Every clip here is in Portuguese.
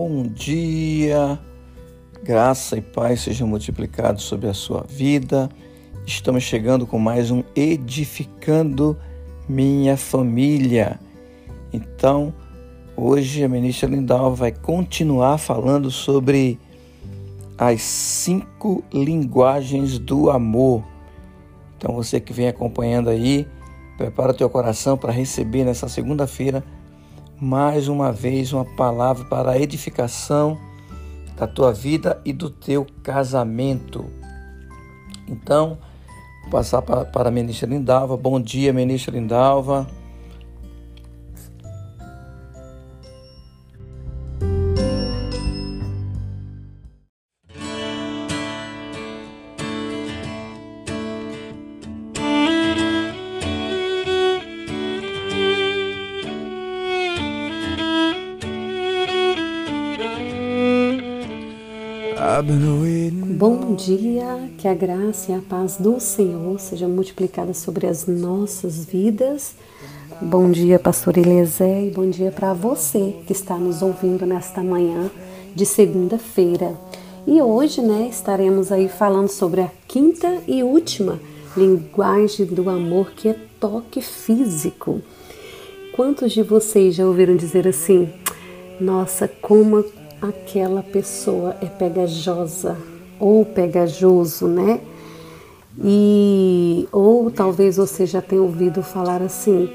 bom dia. Graça e paz sejam multiplicados sobre a sua vida. Estamos chegando com mais um Edificando Minha Família. Então, hoje a ministra Lindal vai continuar falando sobre as cinco linguagens do amor. Então, você que vem acompanhando aí, prepara teu coração para receber nessa segunda-feira mais uma vez uma palavra para a edificação da tua vida e do teu casamento. Então, vou passar para, para a ministra Lindalva. Bom dia, ministra Lindalva. Bom dia, que a graça e a paz do Senhor seja multiplicada sobre as nossas vidas. Bom dia, pastor Eliezer, e bom dia para você que está nos ouvindo nesta manhã de segunda-feira. E hoje, né, estaremos aí falando sobre a quinta e última linguagem do amor, que é toque físico. Quantos de vocês já ouviram dizer assim: "Nossa, como aquela pessoa é pegajosa ou pegajoso, né? E ou talvez você já tenha ouvido falar assim,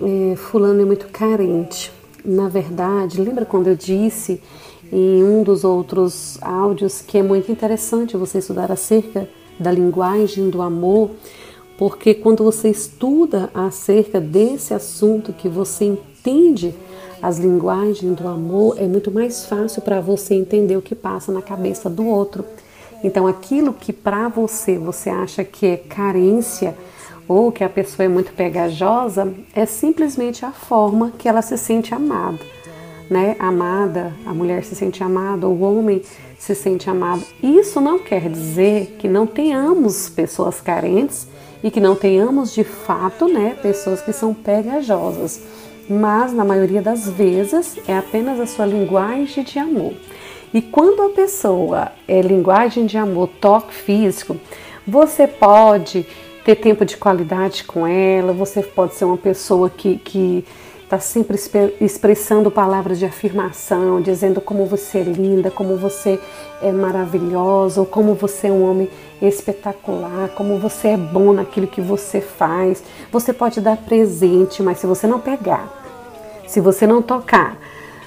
é, fulano é muito carente. Na verdade, lembra quando eu disse em um dos outros áudios que é muito interessante você estudar acerca da linguagem do amor, porque quando você estuda acerca desse assunto que você entende as linguagens do amor, é muito mais fácil para você entender o que passa na cabeça do outro. Então, aquilo que para você você acha que é carência ou que a pessoa é muito pegajosa, é simplesmente a forma que ela se sente amada, né? Amada, a mulher se sente amada, o homem se sente amado. Isso não quer dizer que não tenhamos pessoas carentes e que não tenhamos de fato, né, pessoas que são pegajosas mas na maioria das vezes é apenas a sua linguagem de amor. E quando a pessoa é linguagem de amor, toque físico, você pode ter tempo de qualidade com ela, você pode ser uma pessoa que, que está sempre expressando palavras de afirmação, dizendo como você é linda, como você é maravilhosa, ou como você é um homem espetacular, como você é bom naquilo que você faz. Você pode dar presente, mas se você não pegar, se você não tocar,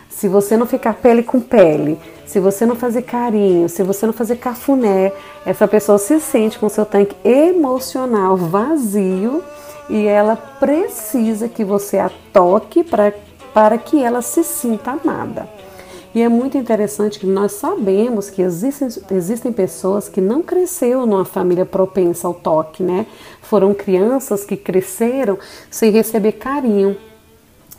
se você não ficar pele com pele, se você não fazer carinho, se você não fazer cafuné, essa pessoa se sente com seu tanque emocional vazio e ela precisa que você a toque para, que ela se sinta amada. E é muito interessante que nós sabemos que existem, existem pessoas que não cresceram numa família propensa ao toque, né? Foram crianças que cresceram sem receber carinho.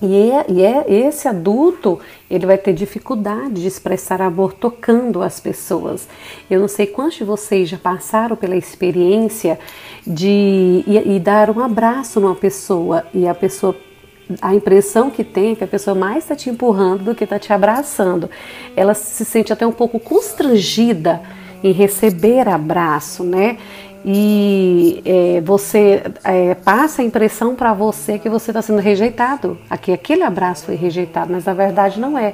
E, é, e é esse adulto, ele vai ter dificuldade de expressar amor tocando as pessoas. Eu não sei quantos de vocês já passaram pela experiência de e, e dar um abraço numa pessoa e a pessoa a impressão que tem é que a pessoa mais está te empurrando do que está te abraçando. Ela se sente até um pouco constrangida em receber abraço, né? E é, você é, passa a impressão para você que você está sendo rejeitado, que aquele abraço foi rejeitado, mas na verdade não é.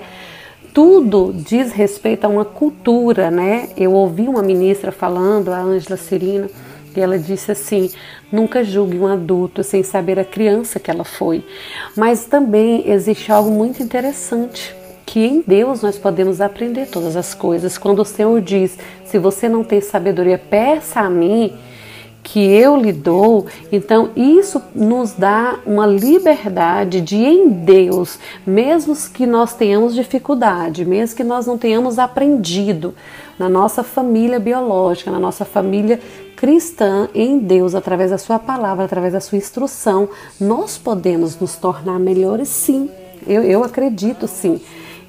Tudo diz respeito a uma cultura, né? Eu ouvi uma ministra falando, a Ângela Cirino, e ela disse assim: nunca julgue um adulto sem saber a criança que ela foi. Mas também existe algo muito interessante que em Deus nós podemos aprender todas as coisas. Quando o Senhor diz: se você não tem sabedoria, peça a mim que eu lhe dou, então isso nos dá uma liberdade de em Deus, mesmo que nós tenhamos dificuldade, mesmo que nós não tenhamos aprendido na nossa família biológica, na nossa família cristã em Deus, através da Sua palavra, através da Sua instrução, nós podemos nos tornar melhores, sim. Eu, eu acredito, sim.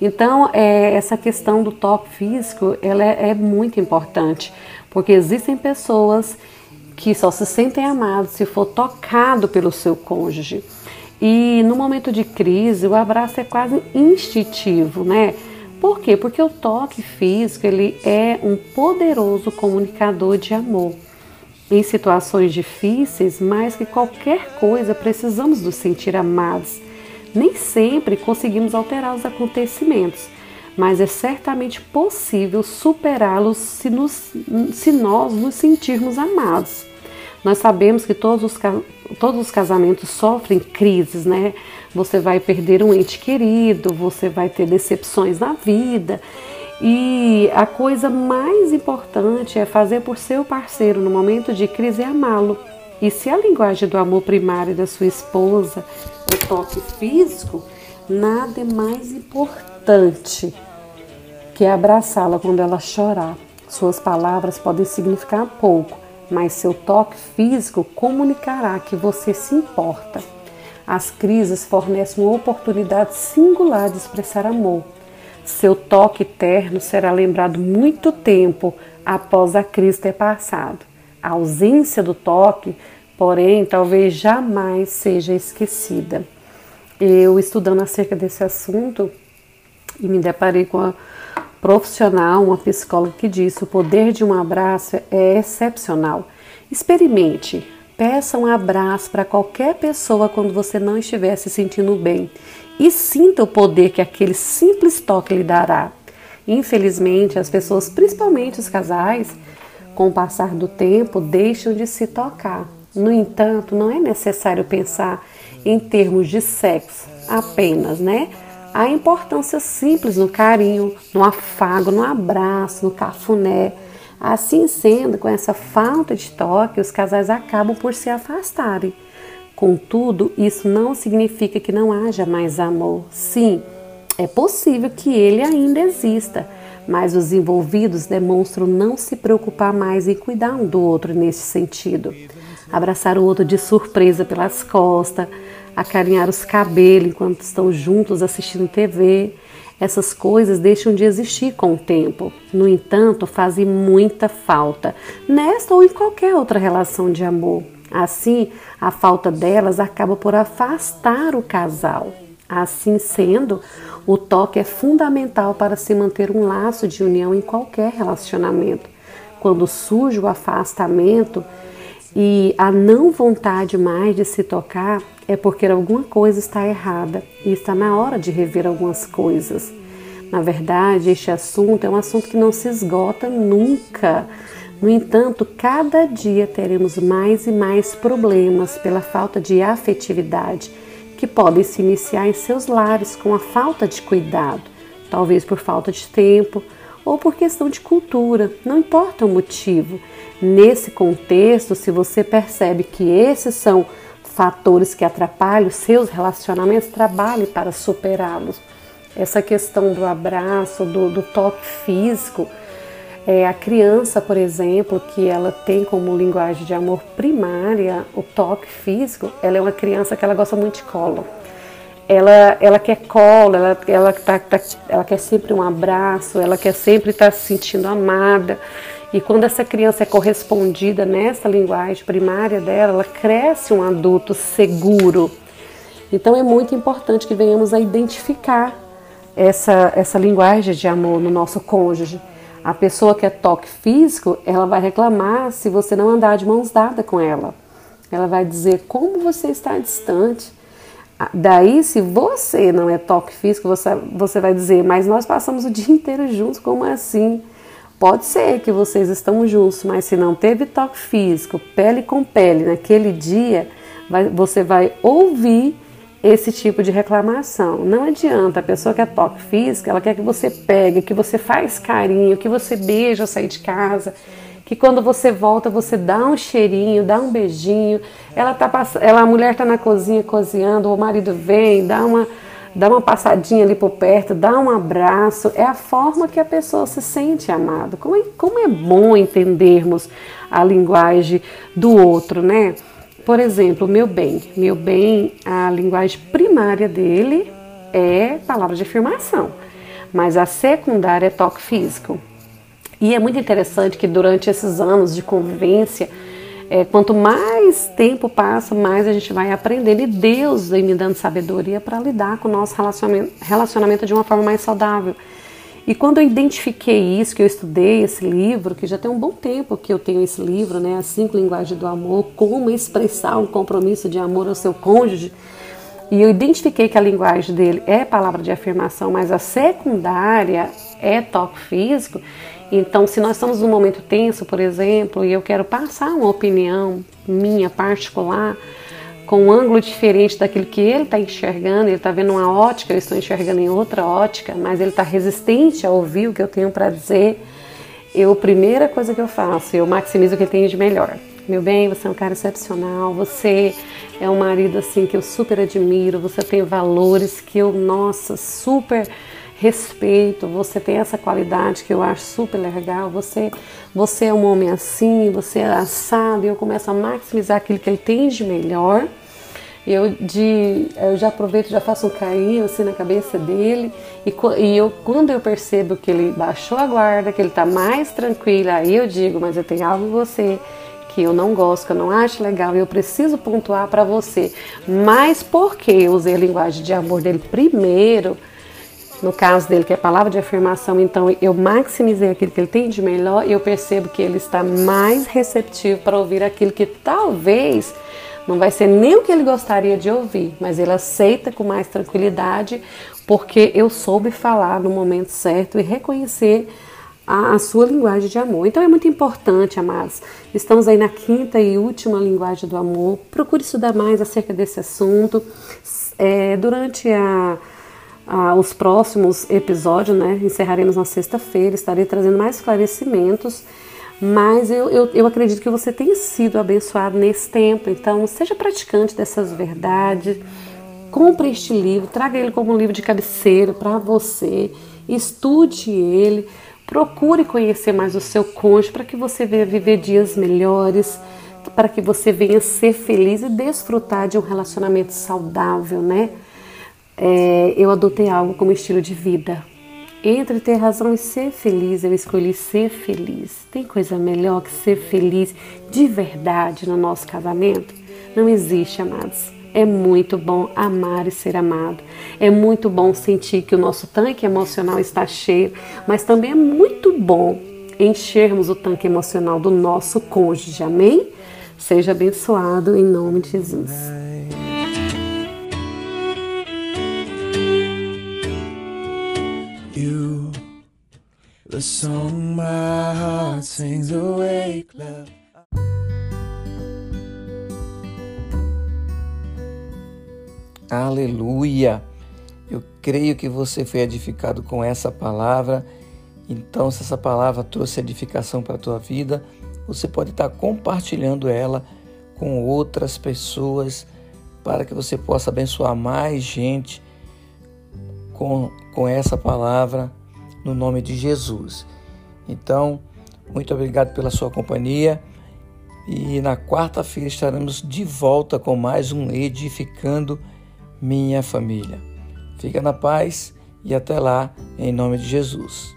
Então, é, essa questão do toque físico, ela é, é muito importante, porque existem pessoas que só se sentem amados se for tocado pelo seu cônjuge. E no momento de crise, o abraço é quase instintivo, né? Por quê? Porque o toque físico ele é um poderoso comunicador de amor. Em situações difíceis, mais que qualquer coisa, precisamos nos sentir amados. Nem sempre conseguimos alterar os acontecimentos, mas é certamente possível superá-los se, se nós nos sentirmos amados. Nós sabemos que todos os, todos os casamentos sofrem crises, né? Você vai perder um ente querido, você vai ter decepções na vida. E a coisa mais importante é fazer por seu parceiro no momento de crise é amá-lo. E se a linguagem do amor primário da sua esposa, o toque físico, nada é mais importante que abraçá-la quando ela chorar. Suas palavras podem significar pouco, mas seu toque físico comunicará que você se importa. As crises fornecem uma oportunidade singular de expressar amor. Seu toque terno será lembrado muito tempo após a crise ter passado. A ausência do toque, porém, talvez jamais seja esquecida. Eu, estudando acerca desse assunto, e me deparei com a profissional, uma psicóloga que disse: o poder de um abraço é excepcional. Experimente, peça um abraço para qualquer pessoa quando você não estiver se sentindo bem e sinta o poder que aquele simples toque lhe dará. Infelizmente, as pessoas, principalmente os casais, com o passar do tempo, deixam de se tocar. No entanto, não é necessário pensar em termos de sexo apenas, né? A importância simples no carinho, no afago, no abraço, no cafuné. Assim sendo, com essa falta de toque, os casais acabam por se afastarem. Contudo, isso não significa que não haja mais amor. Sim, é possível que ele ainda exista, mas os envolvidos demonstram não se preocupar mais em cuidar um do outro nesse sentido. Abraçar o outro de surpresa pelas costas, acarinhar os cabelos enquanto estão juntos assistindo TV. Essas coisas deixam de existir com o tempo. No entanto, fazem muita falta, nesta ou em qualquer outra relação de amor. Assim, a falta delas acaba por afastar o casal. Assim sendo, o toque é fundamental para se manter um laço de união em qualquer relacionamento. Quando surge o afastamento, e a não vontade mais de se tocar é porque alguma coisa está errada e está na hora de rever algumas coisas. Na verdade, este assunto é um assunto que não se esgota nunca. No entanto, cada dia teremos mais e mais problemas pela falta de afetividade, que podem se iniciar em seus lares com a falta de cuidado, talvez por falta de tempo ou por questão de cultura, não importa o motivo. Nesse contexto, se você percebe que esses são fatores que atrapalham os seus relacionamentos, trabalhe para superá-los. Essa questão do abraço, do, do toque físico, é, a criança, por exemplo, que ela tem como linguagem de amor primária o toque físico, ela é uma criança que ela gosta muito de colo ela, ela quer colo, ela, ela, tá, tá, ela quer sempre um abraço, ela quer sempre estar tá se sentindo amada. E quando essa criança é correspondida nessa linguagem primária dela, ela cresce um adulto seguro. Então é muito importante que venhamos a identificar essa, essa linguagem de amor no nosso cônjuge. A pessoa que é toque físico, ela vai reclamar se você não andar de mãos dadas com ela. Ela vai dizer como você está distante daí, se você não é toque físico, você, você vai dizer, mas nós passamos o dia inteiro juntos, como assim? Pode ser que vocês estão juntos, mas se não teve toque físico, pele com pele, naquele dia, vai, você vai ouvir esse tipo de reclamação. Não adianta, a pessoa que é toque físico, ela quer que você pegue, que você faz carinho, que você beija ao sair de casa, que quando você volta você dá um cheirinho, dá um beijinho. Ela tá ela a mulher tá na cozinha cozinhando, o marido vem, dá uma dá uma passadinha ali por perto, dá um abraço. É a forma que a pessoa se sente amada. Como é, como é bom entendermos a linguagem do outro, né? Por exemplo, meu bem. Meu bem, a linguagem primária dele é palavra de afirmação, mas a secundária é toque físico. E é muito interessante que durante esses anos de convivência, é, quanto mais tempo passa, mais a gente vai aprendendo. E Deus vem me dando sabedoria para lidar com o nosso relacionamento, relacionamento de uma forma mais saudável. E quando eu identifiquei isso, que eu estudei esse livro, que já tem um bom tempo que eu tenho esse livro, né, As Cinco Linguagens do Amor, como expressar um compromisso de amor ao seu cônjuge, e eu identifiquei que a linguagem dele é palavra de afirmação, mas a secundária é toque físico. Então, se nós estamos num momento tenso, por exemplo, e eu quero passar uma opinião minha particular, com um ângulo diferente daquilo que ele está enxergando, ele está vendo uma ótica, eu estou enxergando em outra ótica, mas ele está resistente a ouvir o que eu tenho para dizer, eu, a primeira coisa que eu faço, eu maximizo o que ele tem de melhor. Meu bem, você é um cara excepcional, você é um marido assim que eu super admiro, você tem valores que eu, nossa, super respeito, você tem essa qualidade que eu acho super legal, você, você é um homem assim, você é assado, e eu começo a maximizar aquilo que ele tem de melhor. Eu, de, eu já aproveito, já faço um carinho assim na cabeça dele e, e eu, quando eu percebo que ele baixou a guarda, que ele está mais tranquilo, aí eu digo, mas eu tenho algo em você que eu não gosto, que eu não acho legal, e eu preciso pontuar para você. Mas porque eu usei a linguagem de amor dele primeiro, no caso dele, que é palavra de afirmação, então eu maximizei aquilo que ele tem de melhor, e eu percebo que ele está mais receptivo para ouvir aquilo que talvez não vai ser nem o que ele gostaria de ouvir, mas ele aceita com mais tranquilidade, porque eu soube falar no momento certo e reconhecer a, a, sua linguagem de amor. Então é muito importante, amados. Estamos aí na quinta e última linguagem do amor. Procure estudar mais acerca desse assunto. É, durante a, a, os próximos episódios, né, encerraremos na sexta-feira, estarei trazendo mais esclarecimentos. Mas eu, eu, eu acredito que você tenha sido abençoado nesse tempo. Então, seja praticante dessas verdades. Compre este livro, traga ele como um livro de cabeceira para você. Estude ele Procure conhecer mais o seu cônjuge para que você venha viver dias melhores, para que você venha ser feliz e desfrutar de um relacionamento saudável, né? É, eu adotei algo como estilo de vida. Entre ter razão e ser feliz, eu escolhi ser feliz. Tem coisa melhor que ser feliz de verdade no nosso casamento? Não existe, amados. É muito bom amar e ser amado. É muito bom sentir que o nosso tanque emocional está cheio, mas também é muito bom enchermos o tanque emocional do nosso cônjuge. Amém? Seja abençoado em nome de Jesus. The song my heart sings awake, love. Aleluia! Eu creio que você foi edificado com essa palavra. Então, se essa palavra trouxe edificação para a tua vida, você pode estar compartilhando ela com outras pessoas para que você possa abençoar mais gente com, com essa palavra no nome de Jesus. Então, muito obrigado pela sua companhia e na quarta-feira estaremos de volta com mais um Edificando minha família. Fica na paz e até lá, em nome de Jesus.